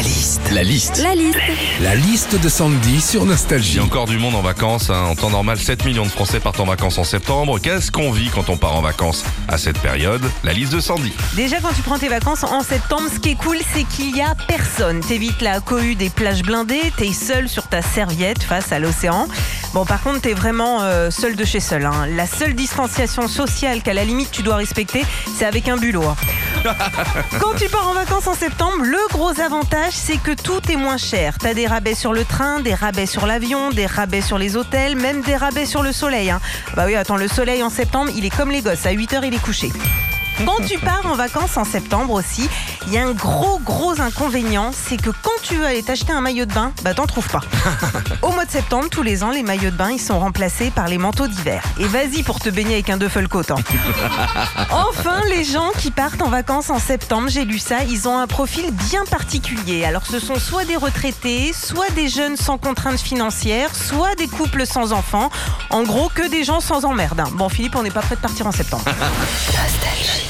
La liste. La liste. La liste. La liste de Sandy sur Il y Nostalgie. a encore du monde en vacances. hein. En temps normal, 7 millions de Français partent en vacances en septembre. Qu'est-ce qu'on vit quand on part en vacances à cette période? La liste de Sandy. Déjà, quand tu prends tes vacances en septembre, ce qui est cool, c'est qu'il y a personne. T'évites la cohue des plages blindées, t'es seul sur ta serviette face à l'océan. Bon, par contre, t'es vraiment euh, seul de chez seul. hein. La seule distanciation sociale qu'à la limite tu dois respecter, c'est avec un bulot. hein. Quand tu pars en vacances en septembre, le gros avantage, c'est que tout est moins cher. T'as des rabais sur le train, des rabais sur l'avion, des rabais sur les hôtels, même des rabais sur le soleil. hein. Bah oui, attends, le soleil en septembre, il est comme les gosses. À 8 heures, il est couché. Quand tu pars en vacances en septembre aussi, il y a un gros gros inconvénient, c'est que quand tu veux aller t'acheter un maillot de bain, bah t'en trouves pas. Au mois de septembre, tous les ans, les maillots de bain, ils sont remplacés par les manteaux d'hiver. Et vas-y pour te baigner avec un Duffel-coat. hein. Enfin, les gens qui partent en vacances en septembre, j'ai lu ça, ils ont un profil bien particulier. Alors ce sont soit des retraités, soit des jeunes sans contraintes financières, soit des couples sans enfants. En gros, que des gens sans emmerde. Bon, Philippe, on n'est pas prêt de partir en septembre.